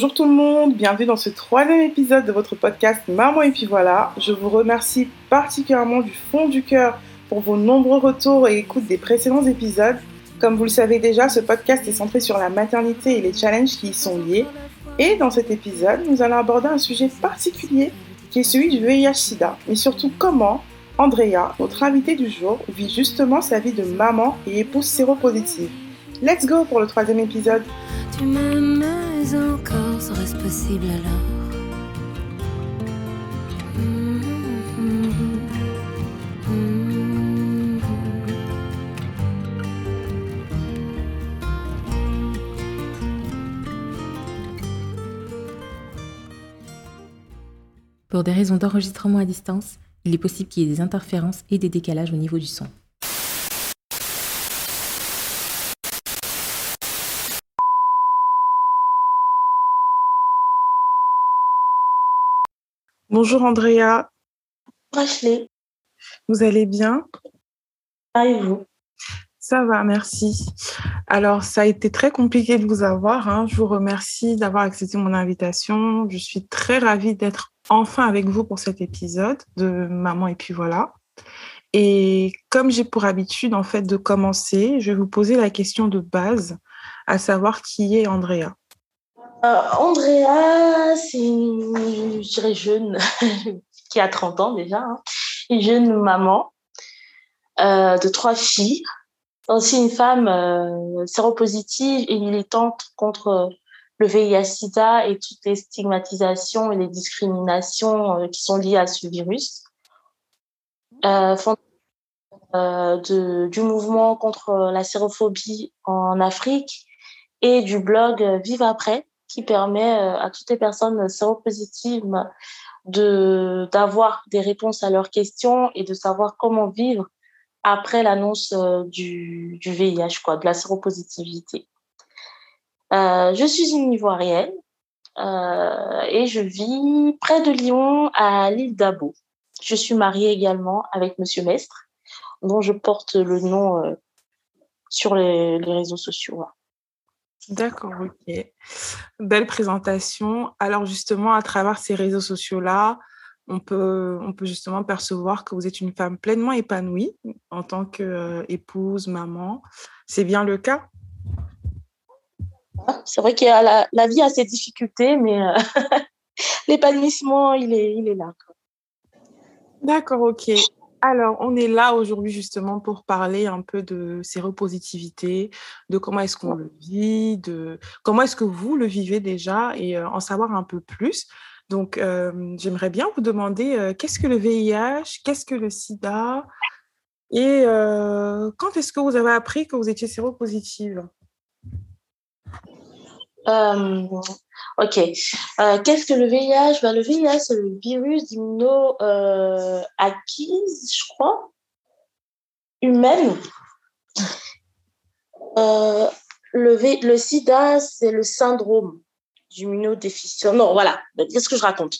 Bonjour tout le monde, bienvenue dans ce troisième épisode de votre podcast Maman et puis voilà. Je vous remercie particulièrement du fond du cœur pour vos nombreux retours et écoutes des précédents épisodes. Comme vous le savez déjà, ce podcast est centré sur la maternité et les challenges qui y sont liés. Et dans cet épisode, nous allons aborder un sujet particulier qui est celui du VIH-Sida, mais surtout comment Andrea, notre invitée du jour, vit justement sa vie de maman et épouse séropositive. Let's go pour le troisième épisode. M'aimes encore, serait-ce possible alors Pour des raisons d'enregistrement à distance, il est possible qu'il y ait des interférences et des décalages au niveau du son. Bonjour Andrea, Ashley, vous allez bien? Et vous? Ça va, merci. Alors, ça a été très compliqué de vous avoir. hein. Je vous remercie d'avoir accepté mon invitation. Je suis très ravie d'être enfin avec vous pour cet épisode de Maman et puis voilà. Et comme j'ai pour habitude en fait de commencer, je vais vous poser la question de base, à savoir qui est Andrea. Euh, Andrea, c'est une, je dirais jeune, qui a 30 ans déjà, hein. une jeune maman euh, de trois filles, aussi une femme euh, séropositive et militante contre le VIH-Sida et toutes les stigmatisations et les discriminations euh, qui sont liées à ce virus. Euh, euh, de, du mouvement contre la sérophobie en Afrique et du blog Vive après, qui permet euh, à toutes les personnes séropositives de d'avoir des réponses à leurs questions et de savoir comment vivre après l'annonce euh, du, du VIH, quoi, de la séropositivité. Euh, je suis une Ivoirienne et je vis près de Lyon, à l'île d'Abo. Je suis mariée également avec Monsieur Mestre, dont je porte le nom sur les, les réseaux sociaux. D'accord, ok. Belle présentation. Alors justement, à travers ces réseaux sociaux-là, on peut, on peut justement percevoir que vous êtes une femme pleinement épanouie en tant qu'épouse, maman. C'est bien le cas? C'est vrai que la, la vie a ses difficultés, mais euh, l'épanouissement, il est, il est là. D'accord, ok. Alors, on est là aujourd'hui justement pour parler un peu de séropositivité, de comment est-ce qu'on le vit, de comment est-ce que vous le vivez déjà et euh, en savoir un peu plus. Donc, euh, j'aimerais bien vous demander euh, qu'est-ce que le VIH, qu'est-ce que le sida et quand est-ce que vous avez appris que vous étiez séropositive? Euh, ok. Euh, Qu'est-ce que le VIH ben, Le VIH, c'est le virus d'immuno euh, je crois, humaine. Le, le sida, c'est le syndrome d'immunodéficience. Non, voilà. Qu'est-ce que je raconte?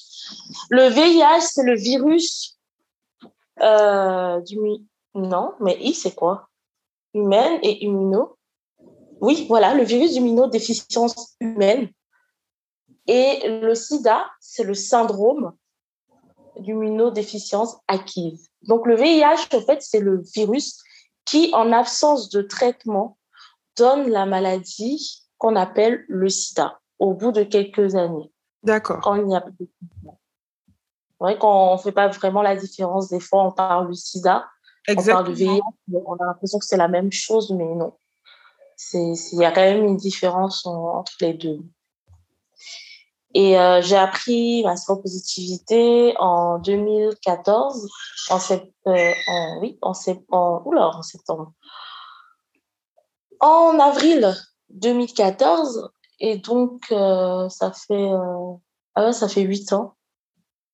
Le VIH, c'est le virus du... Non, mais I, c'est quoi? Humaine et immuno. Oui, voilà, le virus d'immunodéficience humaine. Et le sida, c'est le syndrome d'immunodéficience acquise. Donc le VIH, en fait, c'est le virus qui, en absence de traitement, donne la maladie qu'on appelle le sida au bout de quelques années, D'accord. quand il n'y a pas de traitement. C'est vrai qu'on ne fait pas vraiment la différence. Des fois, on parle du sida, on parle de Exactement. VIH, on a l'impression que c'est la même chose, mais non. Il y a quand même une différence en- entre les deux. Et euh, j'ai appris ma séropositivité en 2014, en, sept- euh, oui, en, sept- en, oula, en septembre. En avril 2014. Et donc, ça fait, ah ça fait 8 ans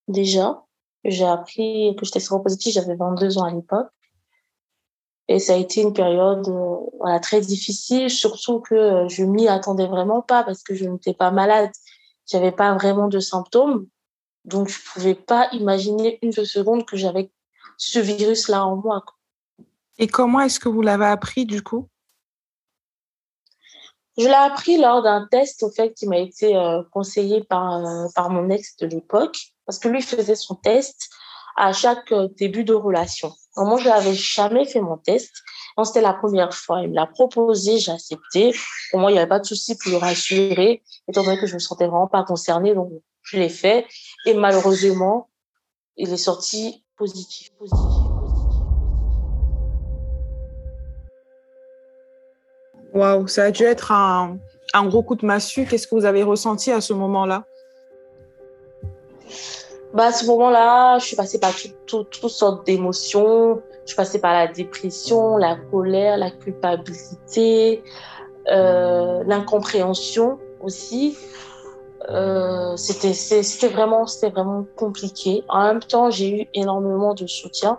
déjà j'ai appris que j'étais séropositive. J'avais 22 ans à l'époque. Et ça a été une période voilà, très difficile, surtout que je m'y attendais vraiment pas parce que je n'étais pas malade. J'avais pas vraiment de symptômes. Donc, je pouvais pas imaginer une seconde que j'avais ce virus-là en moi. Et comment est-ce que vous l'avez appris du coup? Je l'ai appris lors d'un test au fait qui m'a été euh, conseillé par, euh, par mon ex de l'époque, parce que lui faisait son test à chaque euh, début de relation. Moi, je n'avais jamais fait mon test. C'était la première fois. Il me l'a proposé, j'ai accepté. Pour moi, il n'y avait pas de souci pour le rassurer, étant donné que je me sentais vraiment pas concernée. Donc, je l'ai fait. Et malheureusement, il est sorti positif, positif, positif. Waouh, ça a dû être un, un gros coup de massue. Qu'est-ce que vous avez ressenti à ce moment-là? Bah, à ce moment-là, je suis passée par toutes sortes d'émotions. Je suis passée par la dépression, la colère, la culpabilité, euh, l'incompréhension aussi. Euh, c'était vraiment c'était vraiment compliqué. En même temps, j'ai eu énormément de soutien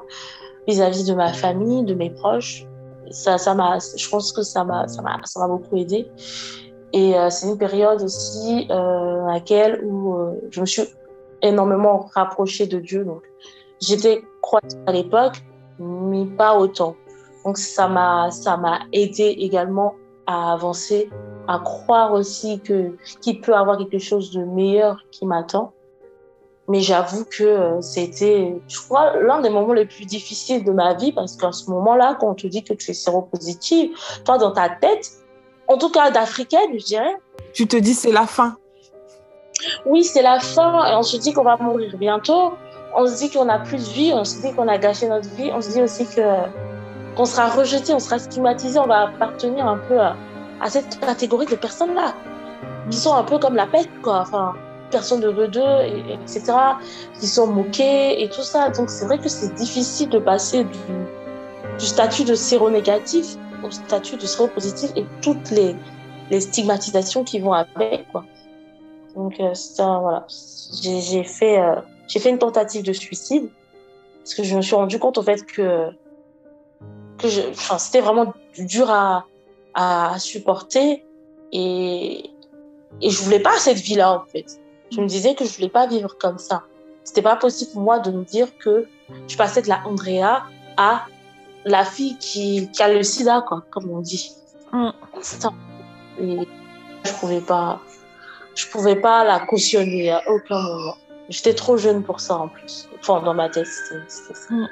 vis-à-vis de ma famille, de mes proches. Ça ça m'a je pense que ça m'a ça m'a ça m'a beaucoup aidé. Et euh, c'est une période aussi euh, à laquelle où je me suis énormément rapprochée de Dieu. J'étais croyante à l'époque, mais pas autant. Donc ça m'a ça m'a aidé également à avancer à croire aussi que qu'il peut avoir quelque chose de meilleur qui m'attend. Mais j'avoue que euh, c'était, je crois, l'un des moments les plus difficiles de ma vie parce qu'à ce moment-là, quand on te dit que tu es séropositive, toi, dans ta tête, en tout cas d'africaine, je dirais. Tu te dis c'est la fin. Oui, c'est la fin. On se dit qu'on va mourir bientôt. On se dit qu'on n'a plus de vie. On se dit qu'on a gâché notre vie. On se dit aussi que qu'on sera rejeté, on sera stigmatisé. On va appartenir un peu à, cette catégorie de personnes-là, qui sont un peu comme la peste, quoi. Enfin, personnes de deux, et, etc., qui sont moquées et tout ça. Donc, c'est vrai que c'est difficile de passer du, du statut de séronégatif au statut de séropositif et toutes les, les stigmatisations qui vont avec, quoi. Donc, euh, voilà. J'ai fait, euh, fait une tentative de suicide parce que je me suis rendu compte, au fait, que, que c'était vraiment dur à, à supporter et, et je voulais pas cette vie-là en fait. Je me disais que je voulais pas vivre comme ça. C'était pas possible pour moi de me dire que je passais de la Andrea à la fille qui, qui a le sida, quoi, comme on dit. Mm. Et je pouvais pas, je pouvais pas la cautionner à aucun moment. J'étais trop jeune pour ça en plus. Enfin, dans ma tête, c'était ça. Mm.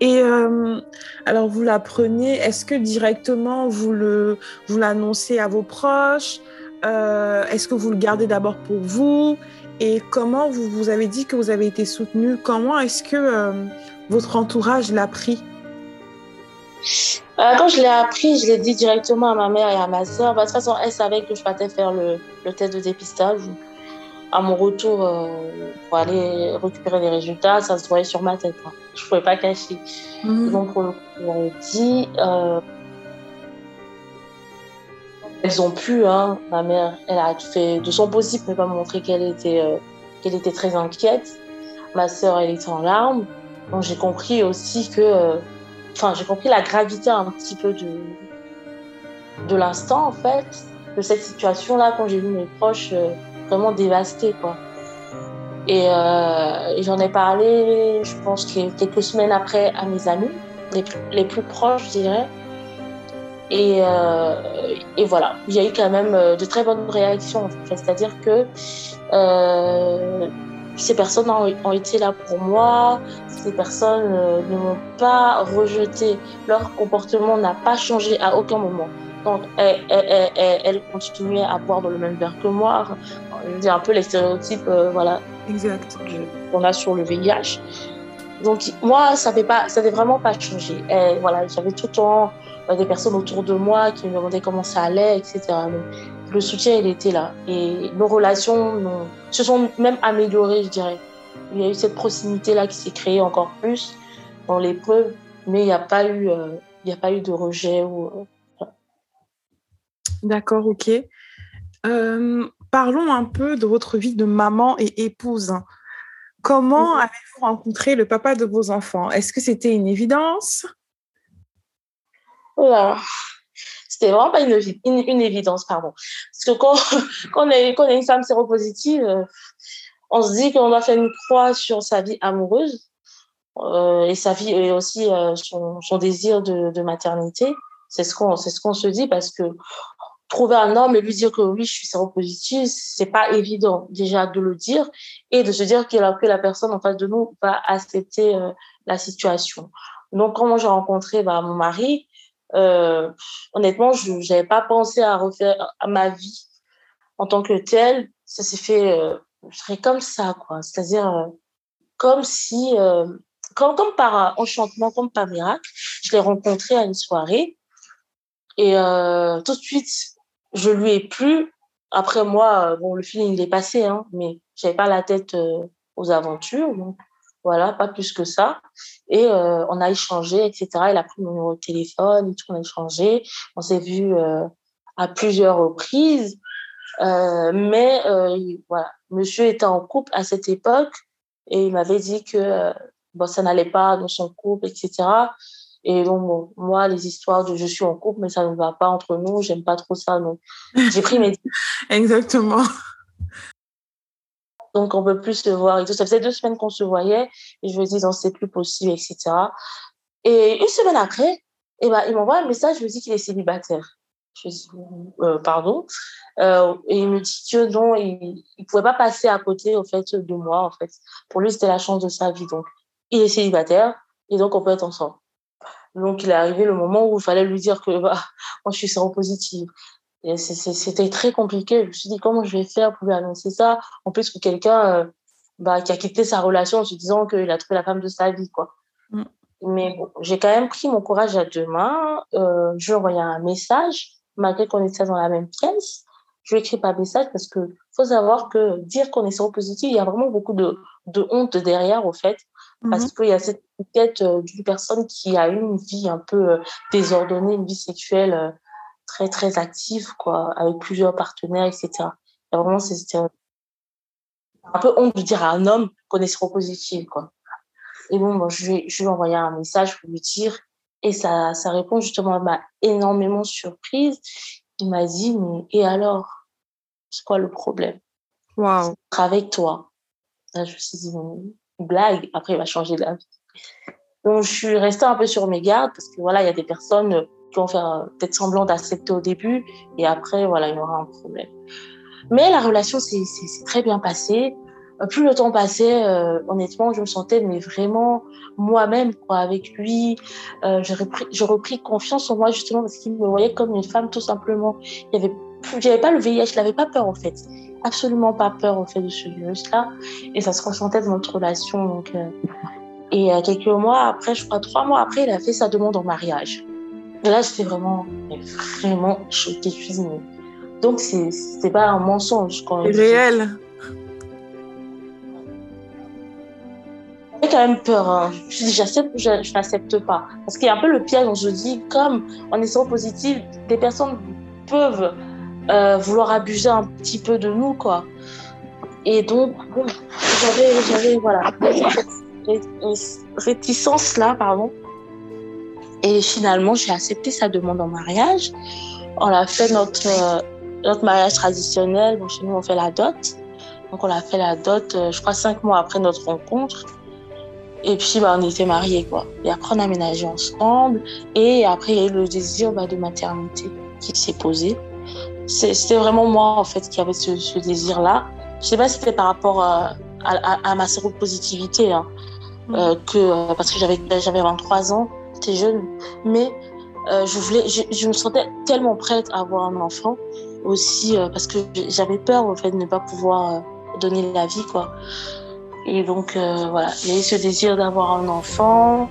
Et euh, alors, vous l'apprenez, est-ce que directement vous le vous l'annoncez à vos proches? Euh, Est-ce que vous le gardez d'abord pour vous? Et comment vous vous avez dit que vous avez été soutenu Comment est-ce que euh, votre entourage l'a pris? Quand je l'ai appris, je l'ai dit directement à ma mère et à ma soeur. Bah, de toute façon, elles savaient que je partais faire le, le test de dépistage à mon retour euh, pour aller récupérer les résultats, ça se voyait sur ma tête. Hein. Je ne pouvais pas cacher. Mhm. Donc, on, on dit, euh, elles ont pu, hein, ma mère, elle a fait de son possible pour ne pas montrer qu'elle était, euh, qu'elle était très inquiète. Ma sœur, elle était en larmes. Donc, j'ai compris aussi que, enfin, j'ai compris la gravité un petit peu de, de l'instant, en fait, de cette situation-là, quand j'ai vu mes proches vraiment dévastée, quoi. Et, euh, j'en ai parlé, je pense, quelques semaines après à mes amis, les les plus proches, je dirais. Et, euh, et, voilà, il y a eu quand même euh, de très bonnes réactions. C'est-à-dire que euh, ces personnes ont, ont, été là pour moi, ces personnes euh, ne m'ont pas rejeté, leur comportement n'a pas changé à aucun moment. Donc, elle, elle, elle, elle, continuait à boire dans le même verre que moi. Veux un peu les stéréotypes euh, voilà, qu'on a sur le VIH. Donc, moi, ça n'avait vraiment pas changé. Et voilà, j'avais tout le temps euh, des personnes autour de moi qui me demandaient comment ça allait, etc. Donc, le soutien, il était là. Et nos relations se sont même améliorées, je dirais. Il y a eu cette proximité-là qui s'est créée encore plus dans l'épreuve, mais il n'y a pas eu, euh, il a pas eu de rejet ou D'accord, ok. Euh, parlons un peu de votre vie de maman et épouse. Comment avez-vous rencontré le papa de vos enfants? Est-ce que c'était une évidence? C'était vraiment pas une, une, évidence, pardon. Parce que quand, quand, on, est, une femme séropositive, euh, on se dit qu'on doit faire une croix sur sa vie amoureuse euh, et sa vie et aussi son, son, désir de, maternité. C'est ce qu'on ce qu'on se dit parce que trouver un homme et lui dire que oui, je suis séropositive, c'est pas évident déjà de le dire et de se dire que la, que la personne en face de nous va accepter euh, la situation. Donc, quand j'ai rencontré bah, mon mari, euh, honnêtement, je n'avais pas pensé à refaire ma vie en tant que telle. Ça s'est fait, euh, comme ça, quoi. C'est-à-dire euh, comme si, comme, par enchantement, comme par miracle, je l'ai rencontré à une soirée et tout de suite, je lui ai plu. Après moi, bon, le film il est passé, hein, mais j'avais pas la tête aux aventures, voilà, pas plus que ça. Et euh, on a échangé, etc. Il a pris mon numéro de téléphone, tout, on a échangé. On s'est vu à plusieurs reprises, mais voilà, Monsieur était en couple à cette époque et il m'avait dit que bon, ça n'allait pas dans son couple, etc. Et donc, moi, les histoires de je suis en couple, mais ça ne va pas entre nous, j'aime pas trop ça. Donc, j'ai pris mes. Exactement. Donc, on peut plus se voir et tout. Ça faisait deux semaines qu'on se voyait et je me dis, non, c'est plus possible, etc. Et une semaine après, eh ben, il m'envoie un message, je me dis qu'il est célibataire. Je dis, euh, pardon. Euh, et il me dit que non, il ne pouvait pas passer à côté, au fait, de moi, en fait. Pour lui, c'était la chance de sa vie. Donc, il est célibataire et donc on peut être ensemble. Donc, il est arrivé le moment où il fallait lui dire que bah, moi, je suis séropositive. Et c'était très compliqué. Je me suis dit, comment je vais faire pour lui annoncer ça? En plus, que quelqu'un euh, bah, qui a quitté sa relation en se disant qu'il a trouvé la femme de sa vie. quoi. Mm. Mais bon, j'ai quand même pris mon courage à deux mains. Euh, je lui ai envoyé un message, malgré qu'on était dans la même pièce. Je lui ai écrit par message parce que faut savoir que dire qu'on est séropositif, il y a vraiment beaucoup de, de honte derrière, au fait. Parce mmh qu'il y a cette étiquette euh, d'une personne qui a eu une vie un peu désordonnée, une vie sexuelle très, très active, quoi, avec plusieurs partenaires, etc. Et vraiment, c'est un peu honte de dire à un homme qu'on est séropositif, quoi. Et bon, je, lui, je lui ai envoyé un message pour lui dire, et sa, sa réponse, justement, m'a énormément surprise. Il m'a dit, mais et alors? C'est quoi le problème? Wow. Avec toi. Là, je me suis dit, blague, après il va changer la vie. Donc je suis restée un peu sur mes gardes parce que voilà, il y a des personnes vont faire peut-être semblant d'accepter au début et après voilà, il y aura un problème. Mais la relation s'est très bien passée. Euh, plus le temps passait, euh, honnêtement, je me sentais mais vraiment moi-même avec lui. Euh, j'ai repris, repris confiance en moi justement parce qu'il me voyait comme une femme tout simplement. Il y avait j'avais pas le VIH, je n'avais pas peur en fait absolument pas peur au fait de ce virus-là. Et ça se ressentait dans notre relation. Donc, euh, Et quelques mois après, je crois trois mois après, il a fait sa demande en mariage. Là, j'étais vraiment, vraiment choquée. Je donc, c'est pas un mensonge. C'est réel. J'ai quand même peur. Hein. Je dis, j'accepte ou je, n'accepte pas. Parce qu'il y a un peu le piège, on se dit, comme en étant positif, des personnes peuvent euh, vouloir abuser un petit peu de nous, quoi. Et donc, j'avais, j'avais, voilà, réticence là, pardon. Et finalement, j'ai accepté sa demande en mariage. On a fait notre, euh, notre mariage traditionnel. Bon, chez nous, on fait la dot. Donc, on a fait la dot, euh, je crois, cinq mois après notre rencontre. Et puis, bah, on était mariés, quoi. Et après, on a aménagé ensemble. Et après, il y a eu le désir bah, de maternité qui s'est posé c'était vraiment moi en fait qui avait ce, désir-là. Je sais pas si c'était par rapport à, à, ma séropositivité, hein, mm. euh, que euh, parce que j'avais 23 ans, j'étais jeune, mais euh, je voulais, je, me sentais tellement prête à avoir un enfant aussi parce que j'avais peur en fait de ne pas pouvoir donner la vie quoi. Et donc voilà, il y a eu ce désir d'avoir un enfant.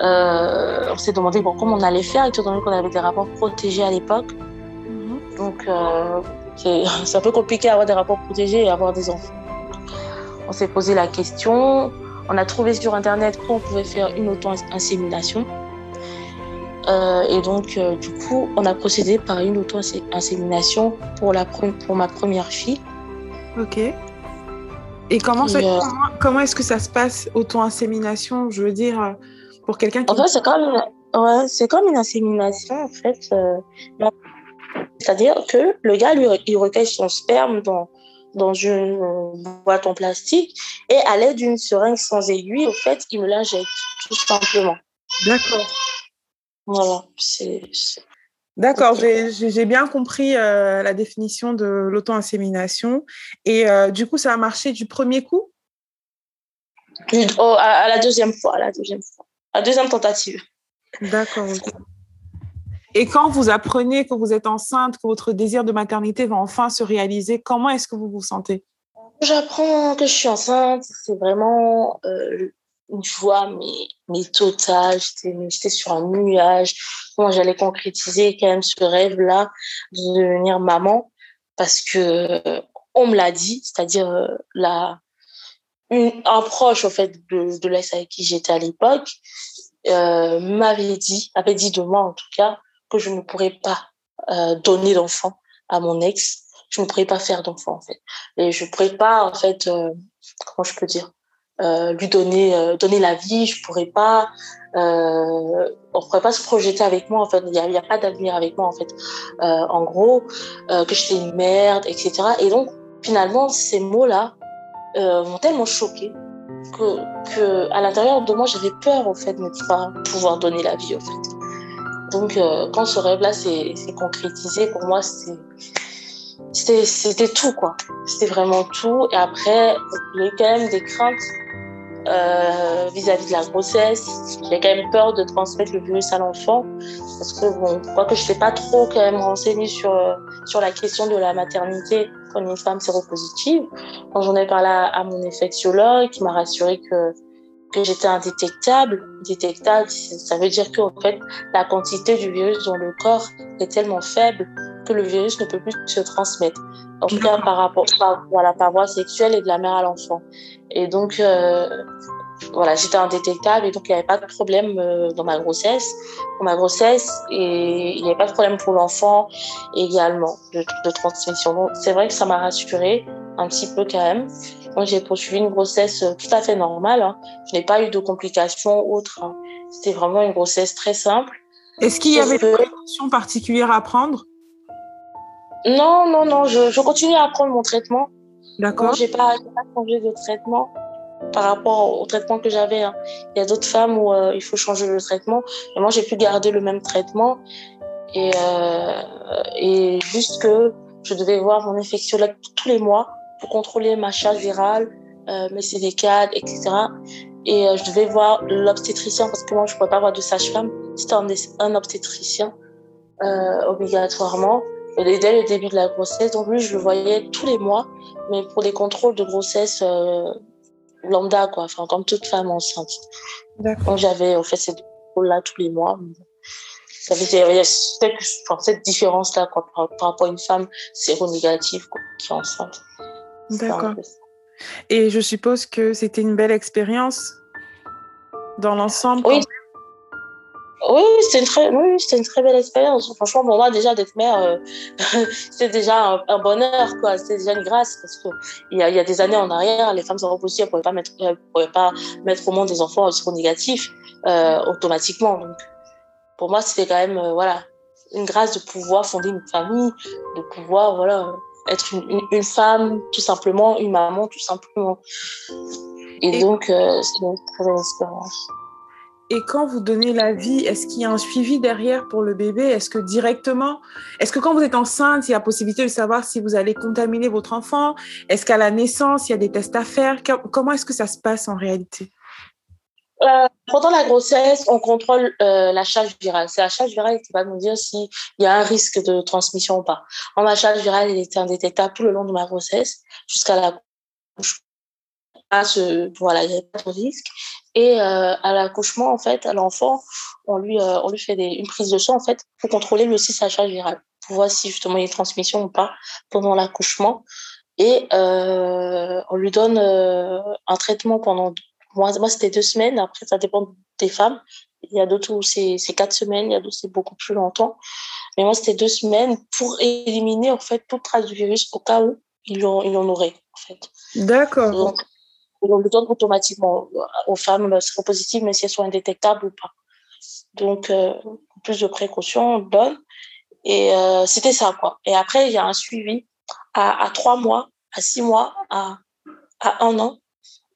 on s'est demandé bon comment on allait faire étant donné qu'on avait des rapports protégés à l'époque. Donc, euh, c'est un peu compliqué d'avoir des rapports protégés et avoir des enfants. On s'est posé la question. On a trouvé sur Internet qu'on pouvait faire une auto-insémination. Et donc, du coup, on a procédé par une auto-insémination pour, la, pour ma première fille. Ok. Et comment, comment, est-ce que ça se passe, auto-insémination Je veux dire, pour quelqu'un qui. En fait, c'est comme, ouais, c'est comme une insémination, en fait. C'est-à-dire que le gars, lui, il recueille son sperme dans, dans une boîte en plastique et à l'aide d'une seringue sans aiguille, au fait, il me l'injecte, tout simplement. D'accord. Voilà, c'est. D'accord, j'ai bien compris euh, la définition de l'auto-insémination. Et euh, du coup, ça a marché du premier coup? Oh, à, la deuxième fois, à la deuxième fois. À la deuxième tentative. D'accord. Et quand vous apprenez que vous êtes enceinte, que votre désir de maternité va enfin se réaliser, comment est-ce que vous vous sentez? J'apprends que je suis enceinte, c'est vraiment euh, une joie, mais, mais totale. J'étais sur un nuage. Moi, j'allais concrétiser quand même ce rêve-là de devenir maman? Parce que on me l'a dit, c'est-à-dire euh, la, un proche, en fait, de, de l'ex avec qui j'étais à l'époque, euh, m'avait dit, avait dit de moi en tout cas, que je ne pourrais pas euh, donner d'enfant à mon ex. Je ne pourrais pas faire d'enfant, en fait. Et je ne pourrais pas, en fait, comment je peux dire, euh, lui donner, donner la vie. Je pourrais pas, on ne pourrait pas se projeter avec moi, en fait. Il n'y a, pas d'avenir avec moi, en fait. en gros, que j'étais une merde, etc. Et donc, finalement, ces mots-là m'ont tellement choquée que, à l'intérieur de moi, j'avais peur, en fait, de ne pas pouvoir donner la vie, en fait. Donc, euh, quand ce rêve-là s'est concrétisé, pour moi, c'était tout, quoi. C'était vraiment tout. Et après, il y a quand même des craintes euh, vis-à-vis de la grossesse. J'ai quand même peur de transmettre le virus à l'enfant. Parce que, bon, crois que je ne sais pas trop quand même renseignée sur, sur la question de la maternité quand une femme séropositive. Quand j'en ai parlé à mon infectiologue, qui m'a rassuré que que j'étais indétectable. Détectable, ça veut dire qu'en fait, la quantité du virus dans le corps est tellement faible que le virus ne peut plus se transmettre. En tout cas, par rapport par, voilà, par voie sexuelle et de la mère à l'enfant. Et donc, euh, voilà, j'étais indétectable et donc il n'y avait pas de problème euh, dans ma grossesse, pour ma grossesse et il n'y avait pas de problème pour l'enfant également de, de transmission. Donc, c'est vrai que ça m'a rassurée un petit peu quand même. Donc, j'ai poursuivi une grossesse euh, tout à fait normale. Hein. Je n'ai pas eu de complications autres. Hein. C'était vraiment une grossesse très simple. Est-ce qu'il y avait des précautions particulières à prendre? Non, non, non. Je, je continue à prendre mon traitement. D'accord. Je n'ai pas, pas changé de traitement par rapport au traitement que j'avais. Hein. Il y a d'autres femmes où euh, il faut changer le traitement. Mais moi, j'ai pu garder le même traitement. Et, euh, et juste que je devais voir mon infectiologue tous les mois pour contrôler ma charge virale, euh, mes CD4, etc. Et euh, je devais voir l'obstétricien parce que moi, je ne pouvais pas avoir de sage-femme. C'était un, un, obstétricien euh, obligatoirement. Et dès le début de la grossesse, donc lui, je le voyais tous les mois, mais pour des contrôles de grossesse euh, lambda, quoi, enfin, comme toute femme enceinte. Donc j'avais fait ces contrôles-là tous les mois. Ça veut dire, il y a cette, cette différence-là par, par, rapport à une femme séronégative quoi, qui est enceinte. D'accord. Et je suppose que c'était une belle expérience dans l'ensemble. Oui. Oui, c'était une, très, oui, une très belle expérience. Franchement, pour moi, déjà, d'être mère, euh, c'est déjà un, bonheur, quoi. C'est déjà une grâce parce qu'il y a, y a des années en arrière, les femmes séropositives ne pouvaient, pas mettre, pouvaient pas mettre au monde des enfants négatifs euh, automatiquement. Donc, pour moi, c'était quand même, euh, voilà, une grâce de pouvoir fonder une famille, de pouvoir, voilà, être une, une, femme, tout simplement, une maman, tout simplement. Et, donc, euh, c'est une très belle expérience. Et quand vous donnez la vie, est-ce qu'il y a un suivi derrière pour le bébé? Est-ce que directement, est-ce que quand vous êtes enceinte, il y a possibilité de savoir si vous allez contaminer votre enfant? Est-ce qu'à la naissance, il y a des tests à faire? Comment est-ce que ça se passe en réalité? Euh, pendant la grossesse, on contrôle euh, la charge virale. C'est la charge virale qui va nous dire s'il y a un risque de transmission ou pas. En ma charge virale, était indétectable tout le long de ma grossesse, jusqu'à la ce, voilà, il n'y avait pas de risque. Et euh, à l'accouchement, en fait, à l'enfant, on lui, euh, on lui fait des, une prise de sang, en fait, pour contrôler lui aussi sa charge virale, pour voir si justement il y a une transmission ou pas pendant l'accouchement. Et euh, on lui donne un traitement pendant moi, moi c'était deux semaines. Après, ça dépend des femmes. Il y a d'autres où c'est quatre semaines, il y a d'autres c'est beaucoup plus longtemps. Mais moi, c'était deux semaines pour éliminer en fait toute trace du virus au cas où il en, il en aurait en fait. D'accord. On le donne automatiquement aux femmes séropositives, mais si elles sont indétectables ou pas. Donc, euh, plus de précautions, on le donne. Et euh, c'était ça, quoi. Et après, il y a un suivi à, à 3 mois, à 6 mois, à, à 1 an,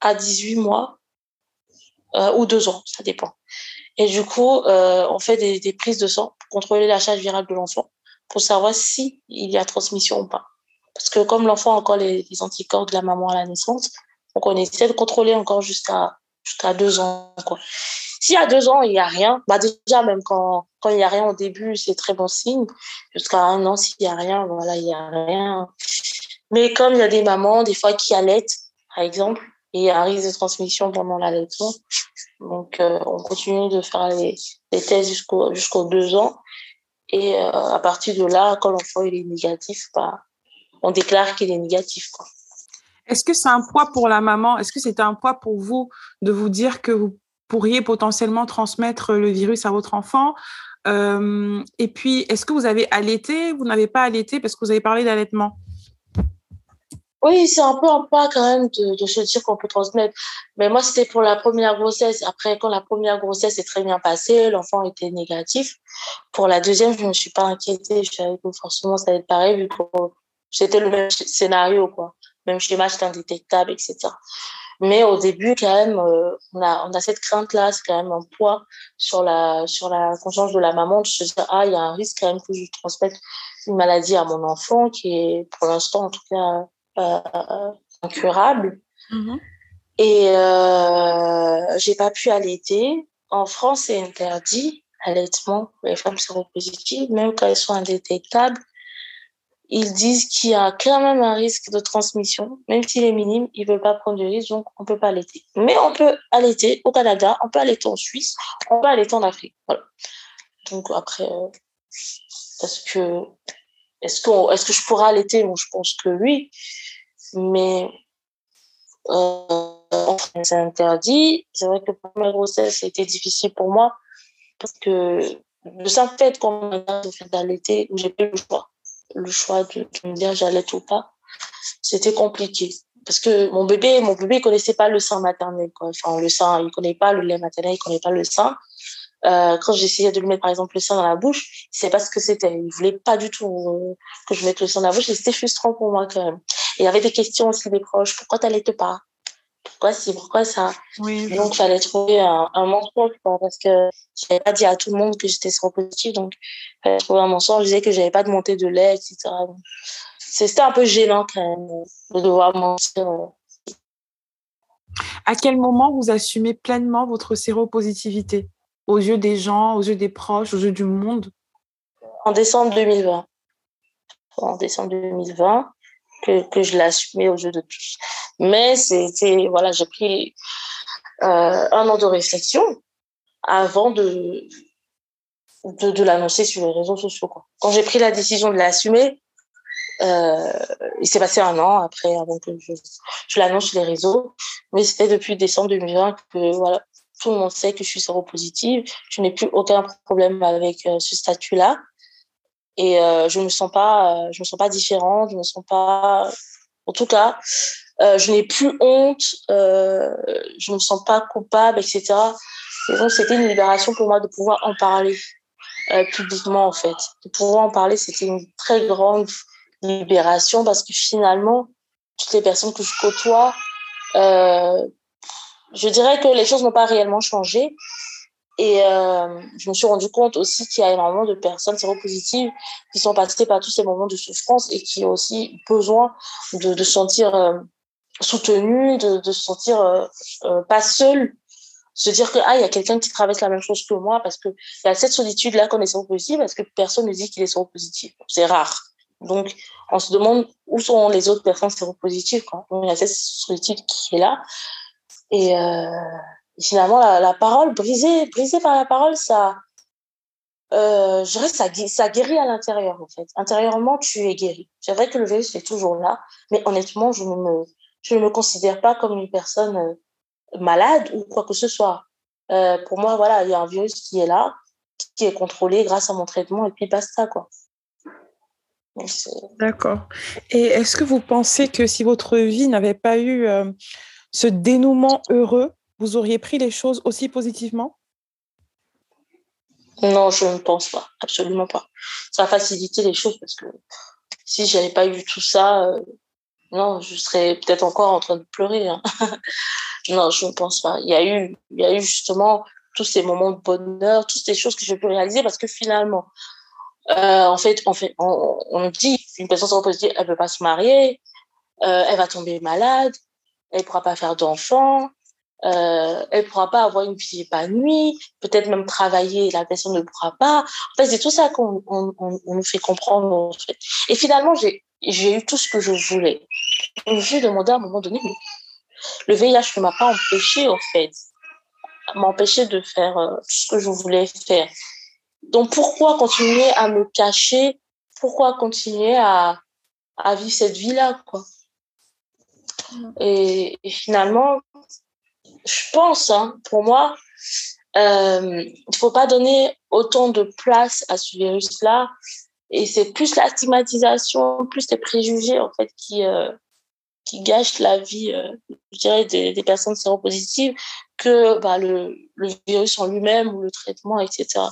à 18 mois euh, ou 2 ans, ça dépend. Et du coup, euh, on fait des, prises de sang pour contrôler la charge virale de l'enfant, pour savoir si il y a transmission ou pas. Parce que comme l'enfant a encore les, anticorps de la maman à la naissance, donc on essaie de contrôler encore jusqu'à 2 ans. S'il y a deux ans, il n'y a rien, bah déjà, même quand, quand il n'y a rien au début, c'est très bon signe. Jusqu'à un an, s'il n'y a rien, voilà, il n'y a rien. Mais comme il y a des mamans, des fois, qui allaitent, par exemple, et il y a un risque de transmission pendant l'allaitement, donc euh, on continue de faire les, les tests jusqu'aux deux ans. Et euh, à partir de là, quand l'enfant est négatif, bah, on déclare qu'il est négatif. Est-ce que c'est un poids pour la maman? Est-ce que c'est un poids pour vous de vous dire que vous pourriez potentiellement transmettre le virus à votre enfant? Euh, Et puis, est-ce que vous avez allaité? Vous n'avez pas allaité parce que vous avez parlé d'allaitement? Oui, c'est un peu un pas quand même de, de se dire qu'on peut transmettre. Mais moi, c'était pour la première grossesse. Après, quand la première grossesse est très bien passée, l'enfant était négatif. Pour la deuxième, je ne me suis pas inquiétée. Je savais que forcément, ça allait être pareil vu que c'était le même scénario, quoi. Même schéma, c'était indétectable, etc. Mais au début, quand même, euh, on, a, on a cette crainte-là, c'est quand même un poids sur la, sur la conscience de la maman de se dire, ah, il y a un risque quand même que je transmette une maladie à mon enfant qui est, pour l'instant, en tout cas, euh, incurable. Mhm. Et euh, j'ai pas pu allaiter. En France, c'est interdit, allaitement pour les femmes séropositives, même quand elles sont indétectables. Ils disent qu'il y a quand même un risque de transmission, même s'il est minime, ils veulent pas prendre de risque, donc on peut pas allaiter. Mais on peut allaiter au Canada, on peut allaiter en Suisse, on peut allaiter en Afrique. Voilà. Donc après, euh, est-ce que est-ce que est-ce que je pourrais allaiter? Bon, je pense que oui, mais euh, c'est interdit. C'est vrai que pour ma grossesse, c'était difficile pour moi parce que le simple fait qu'on m'a d'allaiter, j'ai pas eu le choix, le choix de, de me dire j'allaite ou pas, c'était compliqué parce que mon bébé, mon bébé, il connaissait pas le sein maternel, quoi. Enfin, le sein, il connaît pas le lait maternel, il connaît pas le sein. Euh, quand j'essayais de lui mettre par exemple le sein dans la bouche, il savait pas ce que c'était. Il voulait pas du tout euh, que je mette le sein dans la bouche et c'était frustrant pour moi quand même. Et il y avait des questions aussi des proches. Pourquoi t'allaites pas? Pourquoi si Pourquoi ça oui, Donc il fallait trouver un, un mensonge parce que j'avais pas dit à tout le monde que j'étais séropositive. Donc il fallait trouver un mensonge. Je disais que j'avais pas de montée de lait, etc. C'était un peu gênant quand même de devoir mentir. À quel moment vous assumez pleinement votre séropositivité? Aux yeux des gens, aux yeux des proches, aux yeux du monde? En décembre 2020. En décembre 2020, que, que je assumé aux yeux de tous. Mais c'était, voilà, j'ai pris euh, un an de réflexion avant de, de, l'annoncer sur les réseaux sociaux. Quand j'ai pris la décision de l'assumer, euh, il s'est passé un an après avant que je, je l'annonce sur les réseaux. Mais c'était depuis décembre 2020 que voilà, tout le monde sait que je suis séropositive. Je n'ai plus aucun problème avec euh, ce statut-là. Et euh, je me sens me sens pas différente, je me sens pas, en tout cas, euh, je n'ai plus honte, euh, je me sens pas coupable, etc. Et donc c'était une libération pour moi de pouvoir en parler publiquement en fait, de pouvoir en parler, c'était une très grande libération parce que finalement, toutes les personnes que je côtoie, je dirais que les choses n'ont pas réellement changé. Et euh, je me suis rendu compte aussi qu'il y a énormément de personnes séropositives qui sont passées par tous ces moments de souffrance et qui ont aussi besoin de, de se sentir soutenues, de, de se sentir euh, euh, pas seules, se dire que ah il y a quelqu'un qui traverse la même chose que moi parce que il y a cette solitude là qu'on est séropositif parce que personne ne dit qu'il est séropositif. C'est rare. Donc on se demande où sont les autres personnes séropositives. Donc il y a cette solitude qui est là et euh, finalement, la, parole, brisée, brisée par la parole, ça, je dirais, ça, ça guérit à l'intérieur, en fait. Intérieurement, tu es guéri. C'est vrai que le virus est toujours là, mais honnêtement, je ne me, je ne me considère pas comme une personne euh, malade ou quoi que ce soit. Euh, pour moi, voilà, il y a un virus qui est là, qui est contrôlé grâce à mon traitement, et puis basta, quoi. D'accord. Et est-ce que vous pensez que si votre vie n'avait pas eu euh, ce dénouement heureux, vous auriez pris les choses aussi positivement? Non, je ne pense pas, absolument pas. Ça a facilité les choses parce que si je n'avais pas eu tout ça, euh, non, je serais peut-être encore en train de pleurer. Hein. non, je ne pense pas. Il y a eu, il y a eu justement tous ces moments de bonheur, toutes ces choses que je peux réaliser parce que finalement, euh, en fait, on, fait on, on dit une personne positive, elle peut pas se marier, euh, elle va tomber malade, elle pourra pas faire d'enfants, euh, elle pourra pas avoir une vie épanouie, peut-être même travailler, la personne ne pourra pas. En fait, c'est tout ça qu'on on, on, nous fait comprendre. En fait. Et finalement, j'ai j'ai eu tout ce que je voulais. J'ai demandé à un moment donné, le VIH ne m'a pas empêché, en fait, m'a empêché de faire euh, ce que je voulais faire. Donc pourquoi continuer à me cacher? Pourquoi continuer à, à vivre cette vie-là quoi? Et, finalement, je pense, hein, pour moi, euh, il ne faut pas donner autant de place à ce virus-là. Et c'est plus la stigmatisation, plus les préjugés en fait qui, euh, qui gâchent la vie, euh, je dirais, des, personnes séropositives que bah, le, virus en lui-même ou le traitement, etc.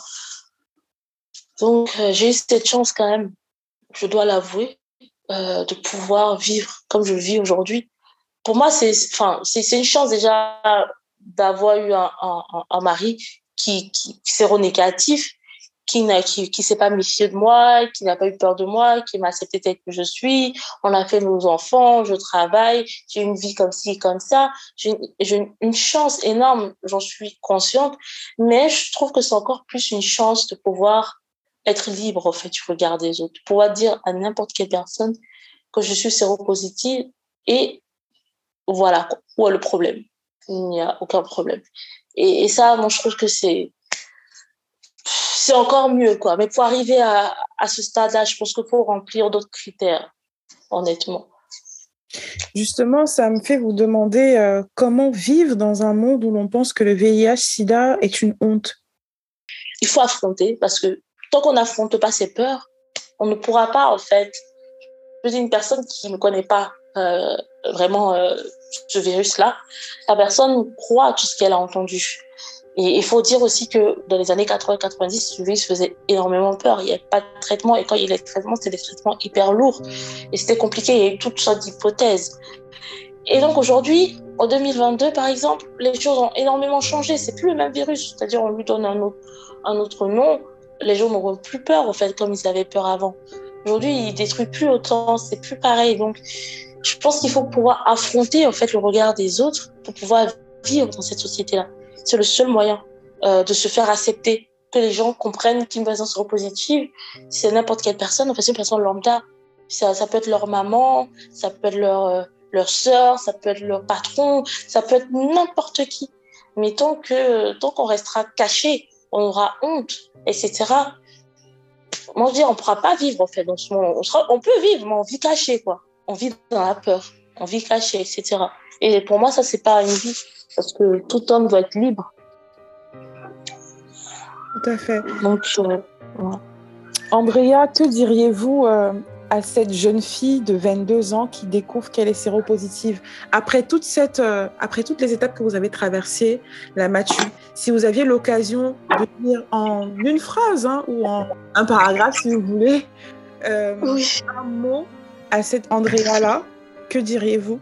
Donc, euh, j'ai eu cette chance quand même, je dois l'avouer, euh, de pouvoir vivre comme je vis aujourd'hui. Pour moi, c'est une chance déjà d'avoir eu un, mari qui, qui séronégatif, qui n'a qui, qui s'est pas méfié de moi, qui n'a pas eu peur de moi, qui m'a accepté tel que je suis. On a fait nos enfants, je travaille, j'ai une vie comme ci, comme ça. J'ai une, une chance énorme, j'en suis consciente, mais je trouve que c'est encore plus une chance de pouvoir être libre, en fait, du regard des autres. Pouvoir dire à n'importe quelle personne que je suis séropositive et voilà, où est le problème? Il n'y a aucun problème. Et, et ça, moi, je trouve que c'est c'est encore mieux, quoi. Mais pour arriver à, à ce stade-là, je pense qu'il faut remplir d'autres critères, honnêtement. Justement, ça me fait vous demander euh, comment vivre dans un monde où l'on pense que le VIH-Sida est une honte? Il faut affronter parce que tant qu'on n'affronte pas ses peurs, on ne pourra pas, en fait. Je dis une personne qui ne connaît pas euh, vraiment euh, ce virus-là, la personne croit tout ce qu'elle a entendu. Et il faut dire aussi que dans les années 80-90, le virus faisait énormément peur. Il n'y avait pas de traitement. Et quand il y a des traitements, c'était des traitements hyper lourds. Et c'était compliqué. Il y a eu toutes sortes d'hypothèses. Et donc aujourd'hui, en 2022, par exemple, les choses ont énormément changé. C'est plus le même virus. C'est-à-dire, on lui donne un autre, un autre nom les gens n'auront plus peur, en fait, comme ils avaient peur avant. Aujourd'hui, ils détruisent plus autant, c'est plus pareil. Donc, je pense qu'il faut pouvoir affronter, en fait, le regard des autres pour pouvoir vivre dans cette société-là. C'est le seul moyen euh, de se faire accepter, que les gens comprennent qu'une présence séropositive, c'est n'importe quelle personne, en fait, c'est une personne lambda. Ça, ça peut être leur maman, ça peut être leur, euh, leur soeur, ça peut être leur patron, ça peut être n'importe qui. Mais tant que tant qu'on restera caché, on aura honte, etc. Moi, je dis, on ne pourra pas vivre, en fait, dans ce. On, sera, on peut vivre, mais on vit caché, quoi. On vit dans la peur, on vit caché, etc. Et pour moi, ça, c'est pas une vie, parce que tout homme doit être libre. Tout à fait. Donc, euh, ouais. Andrea, que diriez-vous euh, à cette jeune fille de 22 ans qui découvre qu'elle est séropositive? Après toute cette euh, après toutes les étapes que vous avez traversées la matu si vous aviez l'occasion de dire en une phrase hein, ou en un paragraphe si vous voulez euh, oui. un mot à cette Andrea là que diriez-vous?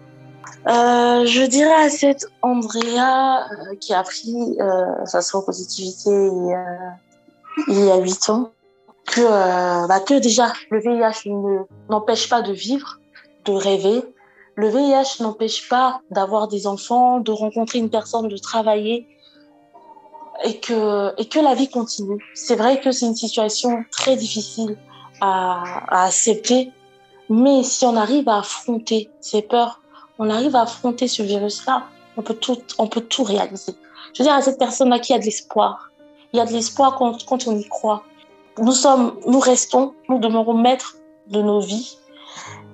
Euh, je dirais à cette Andrea euh, qui a appris euh, sa séropositivité il y a, il y a 8 ans que, euh, bah, que déjà le VIH n'empêche pas de vivre, de rêver. Le VIH n'empêche pas d'avoir des enfants, de rencontrer une personne, de travailler et que, et que la vie continue. C'est vrai que c'est une situation très difficile à, à accepter, mais si on arrive à affronter ces peurs, on arrive à affronter ce virus-là, on peut tout, on peut tout réaliser. Je veux dire à cette personne-là qu'il y a de l'espoir. Il y a de l'espoir quand, on y croit nous sommes, nous restons, nous demeurons maîtres de nos vies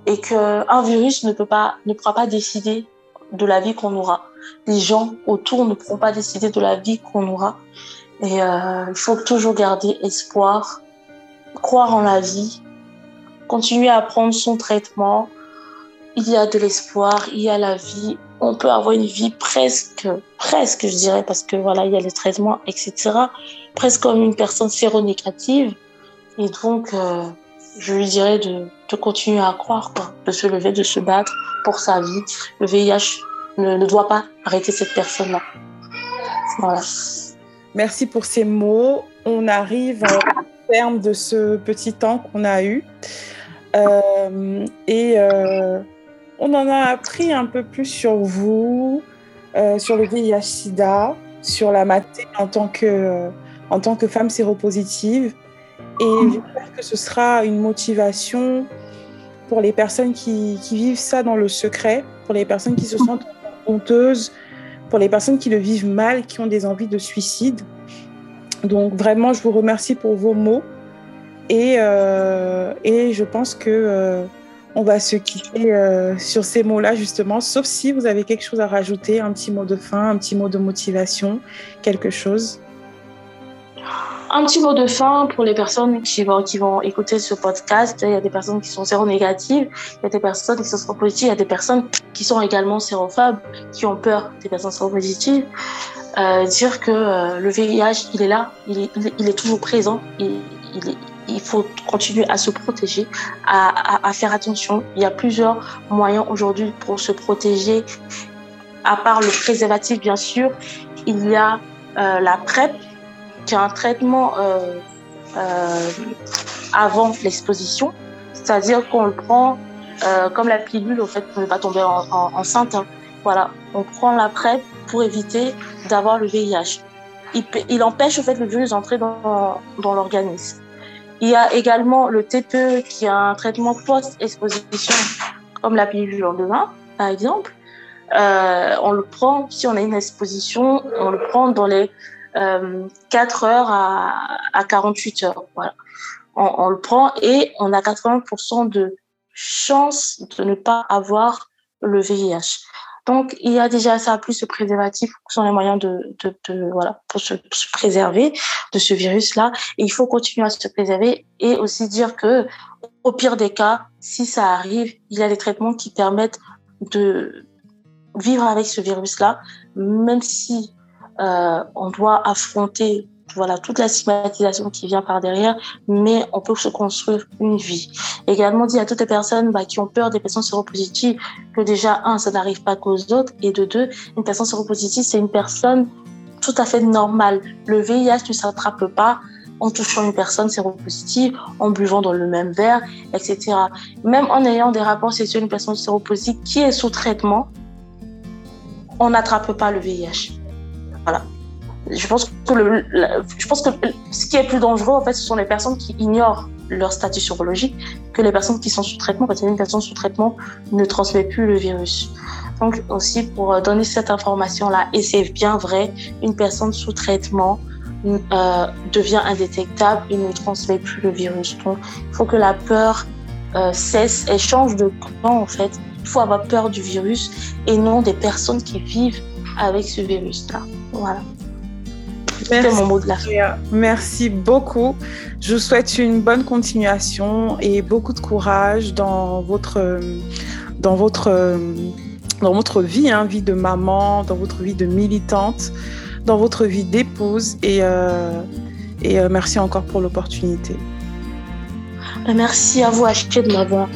et qu'un virus ne peut pas, ne pourra pas décider de la vie qu'on aura. Les gens autour ne pourront pas décider de la vie qu'on aura. Et euh, il faut toujours garder espoir, croire en la vie, continuer à prendre son traitement. Il y a de l'espoir, il y a la vie. On peut avoir une vie presque, presque, je dirais, parce que voilà, il y a les traitements, etc. Presque comme une personne séronégative. Et donc, euh, je lui dirais de, continuer à croire, de se lever, de se battre pour sa vie. Le VIH ne, ne doit pas arrêter cette personne-là. Voilà. Merci pour ces mots. On arrive au terme de ce petit temps qu'on a eu. Euh, et euh, on en a appris un peu plus sur vous, euh, sur le VIH-Sida, sur la maté en tant que, en tant que femme séropositive. Et j'espère que ce sera une motivation pour les personnes qui, qui, vivent ça dans le secret, pour les personnes qui se sentent honteuses, pour les personnes qui le vivent mal, qui ont des envies de suicide. Donc vraiment, je vous remercie pour vos mots. Et, euh, et je pense que euh, on va se quitter euh, sur ces mots-là, justement, sauf si vous avez quelque chose à rajouter, un petit mot de fin, un petit mot de motivation, quelque chose. Un petit mot de fin pour les personnes qui vont, écouter ce podcast. Il y a des personnes qui sont séronégatives, il y a des personnes qui sont séropositives, il y a des personnes qui sont également sérophobes, qui ont peur des personnes séropositives. Euh, dire que le VIH, il est là, il est, toujours présent, il, est, il, faut continuer à se protéger, à, faire attention. Il y a plusieurs moyens aujourd'hui pour se protéger, à part le préservatif, bien sûr. Il y a euh, la PrEP, qui est un traitement euh, euh, avant l'exposition, c'est-à-dire qu'on le prend comme la pilule, au fait, pour ne pas tomber en, en, enceinte. Hein. Voilà, on prend la PrEP pour éviter d'avoir le VIH. Il, empêche au fait le virus d'entrer dans l'organisme. Il y a également le TPE qui est un traitement post-exposition, comme la pilule lendemain, par exemple. Euh, on le prend si on a une exposition, on le prend dans les euh, 4 heures à, à 48 heures. Voilà. On, on, le prend et on a 80% de chance de ne pas avoir le VIH. Donc, il y a déjà ça, plus le préservatif, qui sont les moyens de, voilà, pour se, pour se, préserver de ce virus-là. Et il faut continuer à se préserver et aussi dire que, au pire des cas, si ça arrive, il y a des traitements qui permettent de vivre avec ce virus-là, même si euh, on doit affronter voilà toute la stigmatisation qui vient par derrière, mais on peut se construire une vie. Également dit à toutes les personnes bah, qui ont peur des personnes séropositives que déjà un ça n'arrive pas qu'aux autres et de deux une personne séropositive c'est une personne tout à fait normale. Le VIH ne s'attrape pas en touchant une personne séropositive, en buvant dans le même verre, etc. Même en ayant des rapports sexuels une personne séropositive qui est sous traitement, on n'attrape pas le VIH. Voilà. Je pense que le, je pense que ce qui est plus dangereux, en fait, ce sont les personnes qui ignorent leur statut sérologique que les personnes qui sont sous traitement, parce qu'une personne sous traitement ne transmet plus le virus. Donc aussi pour donner cette information-là, et c'est bien vrai, une personne sous traitement euh, devient indétectable et ne transmet plus le virus. Donc il faut que la peur euh, cesse et change de camp en fait. Il faut avoir peur du virus et non des personnes qui vivent avec ce virus-là. Voilà. Merci. mon mot de la fin. Merci beaucoup. Je vous souhaite une bonne continuation et beaucoup de courage dans votre, dans votre, dans votre vie, hein, vie de maman, dans votre vie de militante, dans votre vie d'épouse. Et, euh, et euh, merci encore pour l'opportunité. Merci à vous, Acheté, de m'avoir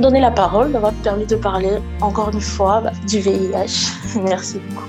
donné la parole, d'avoir permis de parler encore une fois bah, du VIH. Merci beaucoup.